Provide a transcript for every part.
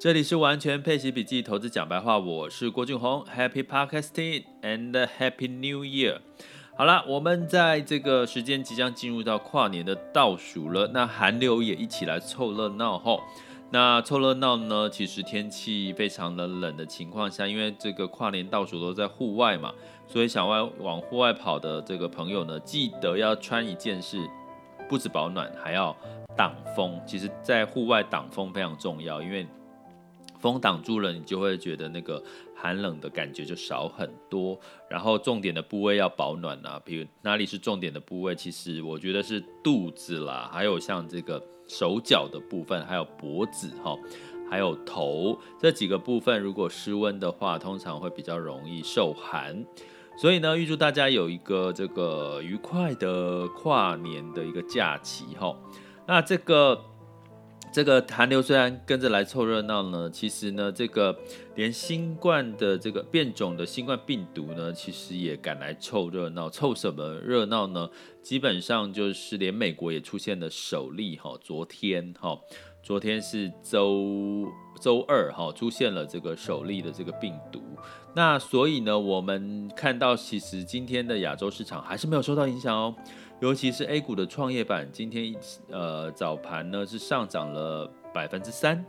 这里是完全配奇笔记投资讲白话，我是郭俊宏，Happy Podcasting and Happy New Year。好了，我们在这个时间即将进入到跨年的倒数了，那寒流也一起来凑热闹吼。那凑热闹呢，其实天气非常的冷的情况下，因为这个跨年倒数都在户外嘛，所以想外往户外跑的这个朋友呢，记得要穿一件事，不止保暖，还要挡风。其实，在户外挡风非常重要，因为风挡住了，你就会觉得那个寒冷的感觉就少很多。然后重点的部位要保暖啊，比如哪里是重点的部位？其实我觉得是肚子啦，还有像这个手脚的部分，还有脖子哈，还有头这几个部分，如果失温的话，通常会比较容易受寒。所以呢，预祝大家有一个这个愉快的跨年的一个假期哈。那这个。这个寒流虽然跟着来凑热闹呢，其实呢，这个连新冠的这个变种的新冠病毒呢，其实也赶来凑热闹。凑什么热闹呢？基本上就是连美国也出现了首例哈，昨天哈，昨天是周周二哈，出现了这个首例的这个病毒。那所以呢，我们看到其实今天的亚洲市场还是没有受到影响哦。尤其是 A 股的创业板，今天呃早盘呢是上涨了百分之三，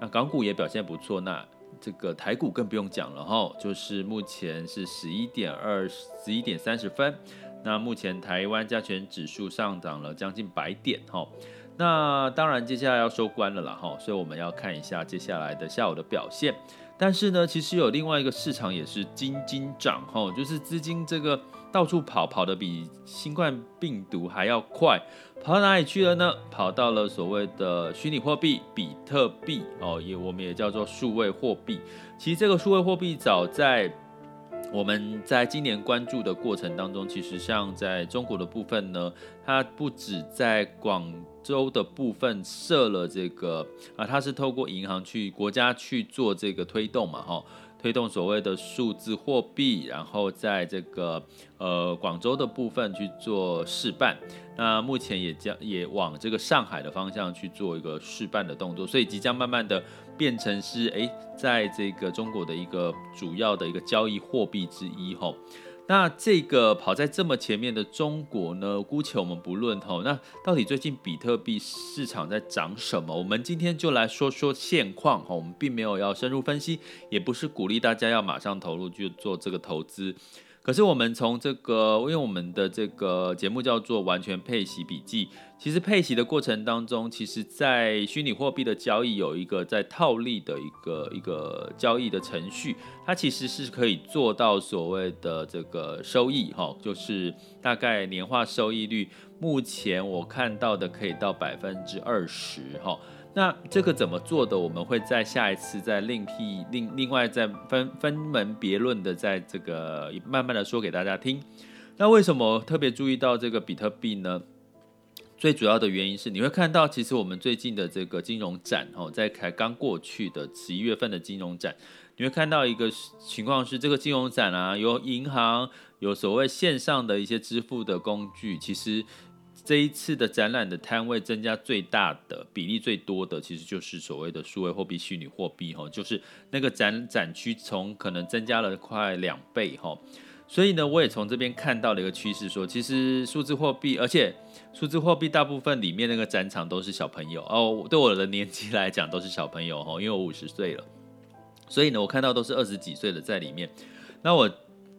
那港股也表现不错，那这个台股更不用讲了哈，就是目前是十一点二十一点三十分，那目前台湾加权指数上涨了将近百点哈，那当然接下来要收官了啦哈，所以我们要看一下接下来的下午的表现。但是呢，其实有另外一个市场也是金金涨哈，就是资金这个到处跑，跑得比新冠病毒还要快，跑到哪里去了呢？跑到了所谓的虚拟货币比特币哦，也我们也叫做数位货币。其实这个数位货币早在我们在今年关注的过程当中，其实像在中国的部分呢，它不止在广州的部分设了这个啊，它是透过银行去国家去做这个推动嘛，哈，推动所谓的数字货币，然后在这个呃广州的部分去做试办，那目前也将也往这个上海的方向去做一个试办的动作，所以即将慢慢的变成是诶，在这个中国的一个主要的一个交易货币之一，哈。那这个跑在这么前面的中国呢，姑且我们不论吼，那到底最近比特币市场在涨什么？我们今天就来说说现况哈，我们并没有要深入分析，也不是鼓励大家要马上投入去做这个投资。可是我们从这个，因为我们的这个节目叫做完全配息笔记，其实配息的过程当中，其实在虚拟货币的交易有一个在套利的一个一个交易的程序，它其实是可以做到所谓的这个收益哈，就是大概年化收益率，目前我看到的可以到百分之二十哈。那这个怎么做的？我们会在下一次再另辟另另外再分分门别论的，在这个慢慢的说给大家听。那为什么特别注意到这个比特币呢？最主要的原因是你会看到，其实我们最近的这个金融展哦，在才刚过去的十一月份的金融展，你会看到一个情况是，这个金融展啊，有银行，有所谓线上的一些支付的工具，其实。这一次的展览的摊位增加最大的比例最多的，其实就是所谓的数位货币、虚拟货币，哈，就是那个展展区从可能增加了快两倍，哈。所以呢，我也从这边看到了一个趋势，说其实数字货币，而且数字货币大部分里面那个展场都是小朋友哦，对我的年纪来讲都是小朋友，哈，因为我五十岁了，所以呢，我看到都是二十几岁的在里面。那我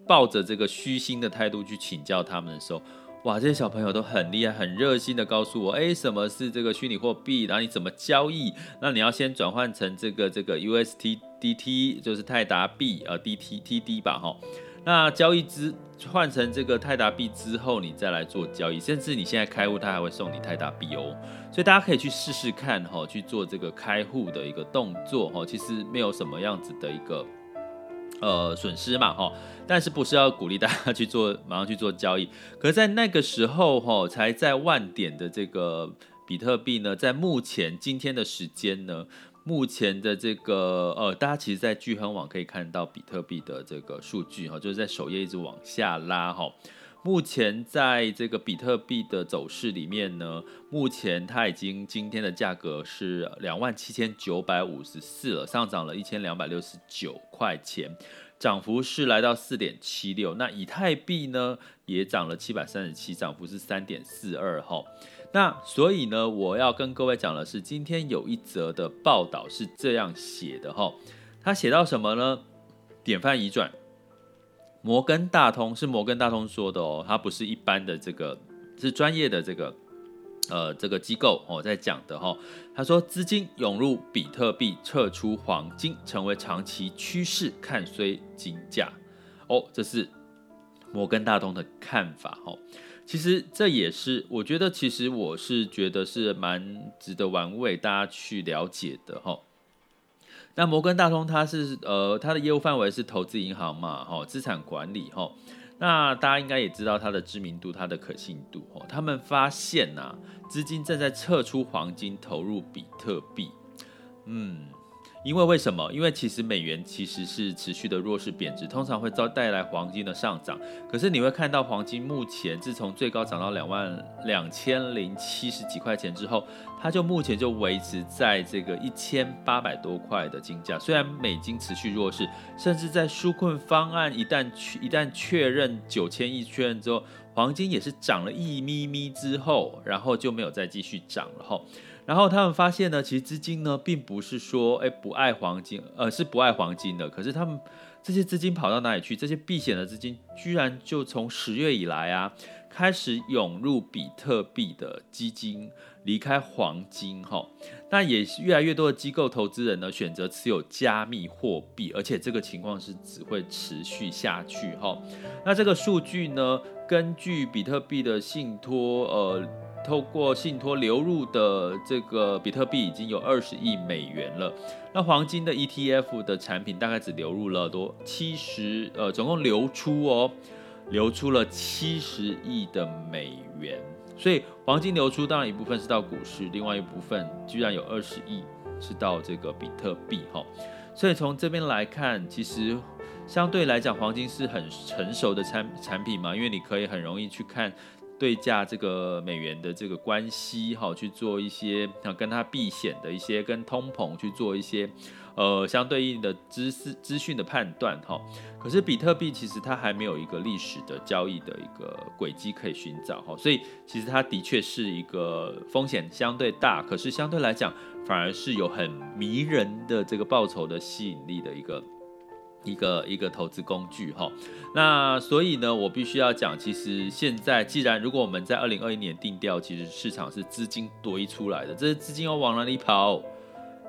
抱着这个虚心的态度去请教他们的时候。哇，这些小朋友都很厉害，很热心的告诉我，哎，什么是这个虚拟货币？然后你怎么交易？那你要先转换成这个这个 USDT，就是泰达币，呃，DTTD 吧，哈。那交易之换成这个泰达币之后，你再来做交易，甚至你现在开户，他还会送你泰达币哦。所以大家可以去试试看，哈，去做这个开户的一个动作，哈，其实没有什么样子的一个。呃，损失嘛，哈，但是不是要鼓励大家去做，马上去做交易？可是，在那个时候，哈，才在万点的这个比特币呢，在目前今天的时间呢，目前的这个呃，大家其实，在聚亨网可以看到比特币的这个数据，哈，就是在首页一直往下拉，哈，目前在这个比特币的走势里面呢，目前它已经今天的价格是两万七千九百五十四了，上涨了一千两百六十九块钱，涨幅是来到四点七六。那以太币呢也涨了七百三十七，涨幅是三点四二哈。那所以呢，我要跟各位讲的是，今天有一则的报道是这样写的哈，他写到什么呢？典范移转。摩根大通是摩根大通说的哦，它不是一般的这个，是专业的这个，呃，这个机构哦在讲的哈。他说资金涌入比特币，撤出黄金，成为长期趋势，看衰金价。哦，这是摩根大通的看法哦。其实这也是我觉得，其实我是觉得是蛮值得玩味大家去了解的哈。那摩根大通它是呃它的业务范围是投资银行嘛，哈，资产管理哈。那大家应该也知道它的知名度、它的可信度哦。他们发现呐、资金正在撤出黄金，投入比特币。嗯。因为为什么？因为其实美元其实是持续的弱势贬值，通常会遭带来黄金的上涨。可是你会看到黄金目前自从最高涨到两万两千零七十几块钱之后，它就目前就维持在这个一千八百多块的金价。虽然美金持续弱势，甚至在纾困方案一旦一旦确认九千亿确认之后，黄金也是涨了一咪咪之后，然后就没有再继续涨了哈。然后他们发现呢，其实资金呢并不是说诶不爱黄金，而是不爱黄金的。可是他们这些资金跑到哪里去？这些避险的资金居然就从十月以来啊，开始涌入比特币的基金，离开黄金哈。那也越来越多的机构投资人呢选择持有加密货币，而且这个情况是只会持续下去哈。那这个数据呢，根据比特币的信托呃。透过信托流入的这个比特币已经有二十亿美元了。那黄金的 ETF 的产品大概只流入了多七十，呃，总共流出哦，流出了七十亿的美元。所以黄金流出当然一部分是到股市，另外一部分居然有二十亿是到这个比特币哈。所以从这边来看，其实相对来讲，黄金是很成熟的产产品嘛，因为你可以很容易去看。对价这个美元的这个关系，哈，去做一些啊，跟它避险的一些，跟通膨去做一些，呃，相对应的资资讯的判断，哈。可是比特币其实它还没有一个历史的交易的一个轨迹可以寻找，哈，所以其实它的确是一个风险相对大，可是相对来讲反而是有很迷人的这个报酬的吸引力的一个。一个一个投资工具哈，那所以呢，我必须要讲，其实现在既然如果我们在二零二一年定调，其实市场是资金堆出来的，这些资金要往哪里跑？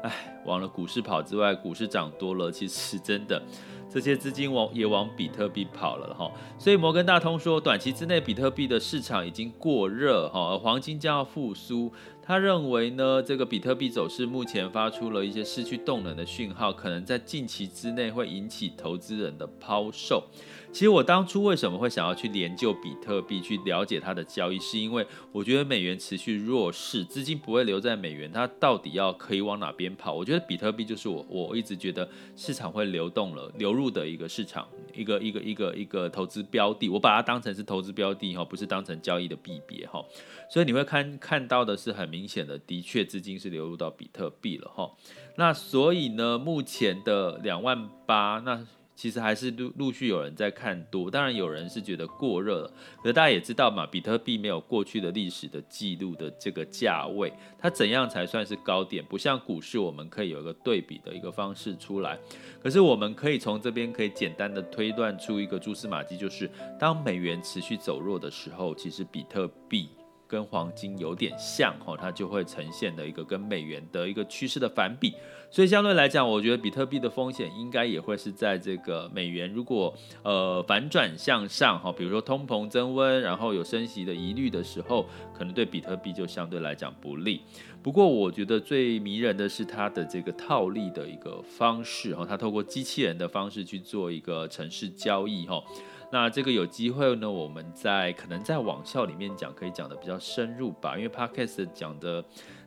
哎，往了股市跑之外，股市涨多了，其实真的这些资金往也往比特币跑了哈。所以摩根大通说，短期之内比特币的市场已经过热哈，而黄金将要复苏。他认为呢，这个比特币走势目前发出了一些失去动能的讯号，可能在近期之内会引起投资人的抛售。其实我当初为什么会想要去研究比特币，去了解它的交易，是因为我觉得美元持续弱势，资金不会留在美元，它到底要可以往哪边跑？我觉得比特币就是我我一直觉得市场会流动了流入的一个市场，一个一个一个一个投资标的，我把它当成是投资标的哈，不是当成交易的币别哈。所以你会看看到的是很明显的，的确资金是流入到比特币了哈。那所以呢，目前的两万八，那其实还是陆陆续有人在看多，当然有人是觉得过热了。可大家也知道嘛，比特币没有过去的历史的记录的这个价位，它怎样才算是高点？不像股市，我们可以有一个对比的一个方式出来。可是我们可以从这边可以简单的推断出一个蛛丝马迹，就是当美元持续走弱的时候，其实比特币。跟黄金有点像哈，它就会呈现的一个跟美元的一个趋势的反比，所以相对来讲，我觉得比特币的风险应该也会是在这个美元如果呃反转向上哈，比如说通膨增温，然后有升息的疑虑的时候，可能对比特币就相对来讲不利。不过我觉得最迷人的是它的这个套利的一个方式哈，它透过机器人的方式去做一个城市交易哈。那这个有机会呢，我们在可能在网校里面讲，可以讲的比较深入吧，因为 Podcast 讲的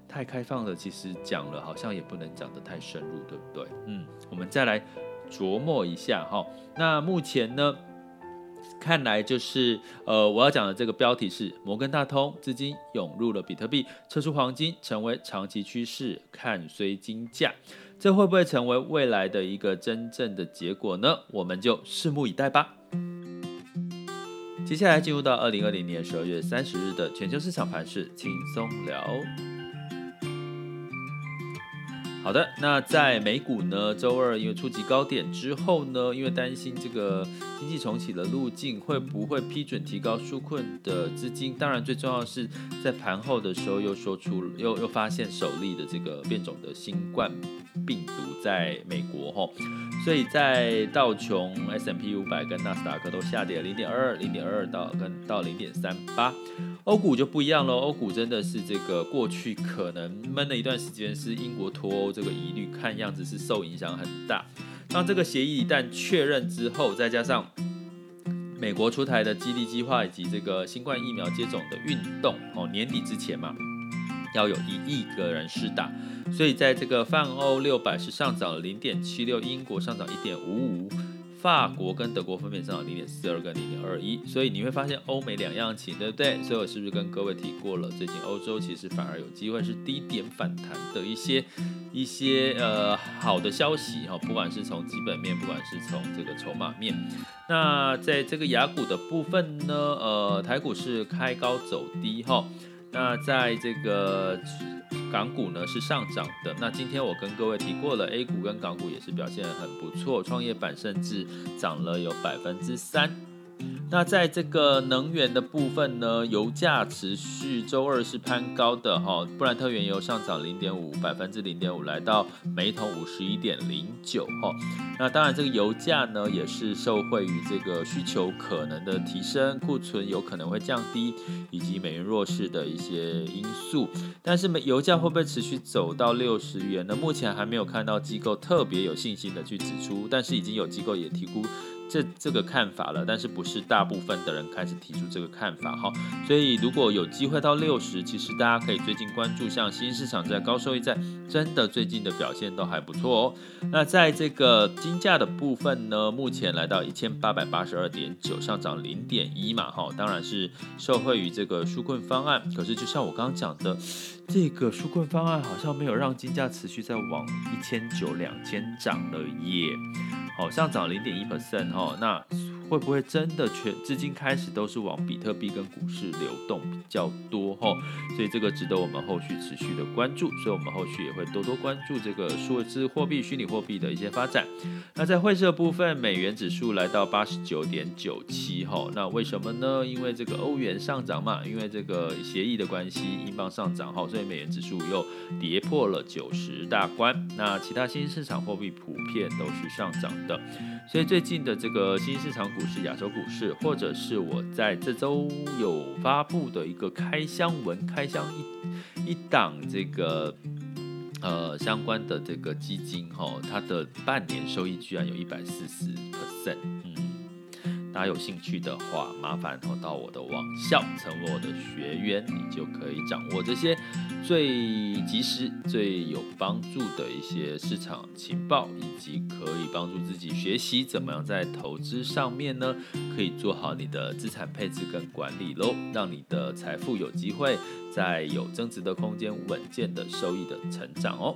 太开放了，其实讲了好像也不能讲得太深入，对不对？嗯，我们再来琢磨一下哈。那目前呢，看来就是呃，我要讲的这个标题是摩根大通资金涌入了比特币，撤出黄金，成为长期趋势，看衰金价，这会不会成为未来的一个真正的结果呢？我们就拭目以待吧。接下来进入到二零二零年十二月三十日的全球市场盘势轻松聊。好的，那在美股呢，周二因为触及高点之后呢，因为担心这个经济重启的路径会不会批准提高纾困的资金，当然最重要的是在盘后的时候又说出又又发现首例的这个变种的新冠病毒在美国吼，所以在道琼 s m p 五百跟纳斯达克都下跌零点二二、零点二二到跟到零点三八。欧股就不一样喽，欧股真的是这个过去可能闷了一段时间，是英国脱欧这个疑虑，看样子是受影响很大。当这个协议一旦确认之后，再加上美国出台的激励计划以及这个新冠疫苗接种的运动，哦，年底之前嘛，要有一亿个人施打，所以在这个泛欧六百是上涨了零点七六，英国上涨一点五五。法国跟德国分别上涨零点四二跟零点二一，所以你会发现欧美两样情，对不对？所以我是不是跟各位提过了，最近欧洲其实反而有机会是低点反弹的一些一些呃好的消息哈，不管是从基本面，不管是从这个筹码面。那在这个雅股的部分呢，呃，台股是开高走低哈，那在这个。港股呢是上涨的，那今天我跟各位提过了，A 股跟港股也是表现很不错，创业板甚至涨了有百分之三。那在这个能源的部分呢，油价持续周二是攀高的哈，布兰特原油上涨零点五百分之零点五，来到每桶五十一点零九哈。那当然这个油价呢也是受惠于这个需求可能的提升，库存有可能会降低，以及美元弱势的一些因素。但是美油价会不会持续走到六十元呢？目前还没有看到机构特别有信心的去指出，但是已经有机构也提估。这这个看法了，但是不是大部分的人开始提出这个看法哈，所以如果有机会到六十，其实大家可以最近关注像新市场在高收益债，真的最近的表现都还不错哦。那在这个金价的部分呢，目前来到一千八百八十二点九，上涨零点一嘛哈，当然是受惠于这个纾困方案。可是就像我刚刚讲的，这个纾困方案好像没有让金价持续在往一千九两千涨了耶。好，上涨零点一 percent 哈，那会不会真的全资金开始都是往比特币跟股市流动比较多哈？所以这个值得我们后续持续的关注，所以我们后续也会多多关注这个数字货币、虚拟货币的一些发展。那在汇市部分，美元指数来到八十九点九七哈，那为什么呢？因为这个欧元上涨嘛，因为这个协议的关系，英镑上涨哈，所以美元指数又跌破了九十大关。那其他新兴市场货币普遍都是上涨的。所以最近的这个新兴市场股市、亚洲股市，或者是我在这周有发布的一个开箱文、开箱一一档这个呃相关的这个基金哈，它的半年收益居然有一百四十 percent，大家有兴趣的话，麻烦到我的网校成为我的学员，你就可以掌握这些最及时、最有帮助的一些市场情报，以及可以帮助自己学习怎么样在投资上面呢，可以做好你的资产配置跟管理喽，让你的财富有机会在有增值的空间、稳健的收益的成长哦。